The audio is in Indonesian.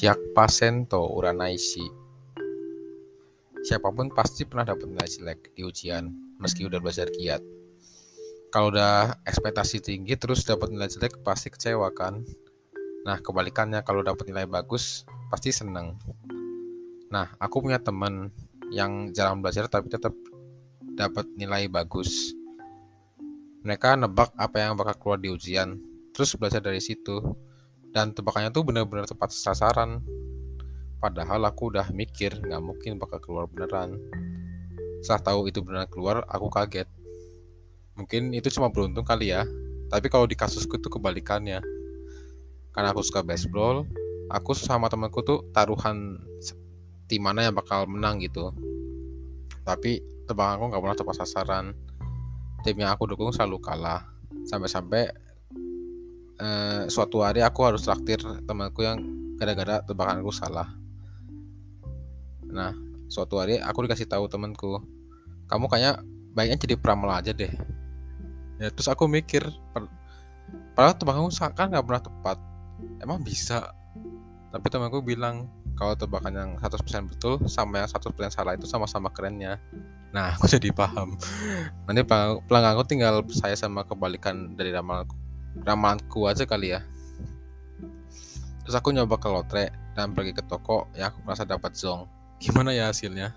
Hyakpasento Uranaishi. Siapa pun pasti pernah dapat nilai jelek di ujian, meski udah belajar giat. Kalau udah ekspektasi tinggi terus dapat nilai jelek pasti kecewa kan? Nah, kebalikannya kalau dapat nilai bagus pasti seneng. Nah, aku punya teman yang jarang belajar tapi tetap dapat nilai bagus. Mereka nebak apa yang bakal keluar di ujian, terus belajar dari situ. Dan tebakannya tuh benar-benar tepat sasaran. Padahal aku udah mikir nggak mungkin bakal keluar beneran. Setelah tahu itu beneran keluar, aku kaget. Mungkin itu cuma beruntung kali ya. Tapi kalau di kasusku itu kebalikannya. Karena aku suka baseball, aku sama temanku tuh taruhan tim mana yang bakal menang gitu. Tapi tebakan aku nggak pernah tepat sasaran. Tim yang aku dukung selalu kalah. Sampai-sampai eh, suatu hari aku harus traktir temanku yang gara-gara tebakan aku salah. Nah, suatu hari aku dikasih tahu temanku, kamu kayaknya baiknya jadi pramal aja deh. Ya terus aku mikir, padahal tebakanku kan nggak pernah tepat. Emang bisa? Tapi temanku bilang kalau tebakan yang 100% betul sama yang 100% salah itu sama-sama kerennya. Nah, aku jadi paham. Nanti pelanggan aku tinggal saya sama kebalikan dari ramalanku ramalanku aja kali ya. Terus aku nyoba ke lotre dan pergi ke toko ya aku merasa dapat zong. Gimana ya hasilnya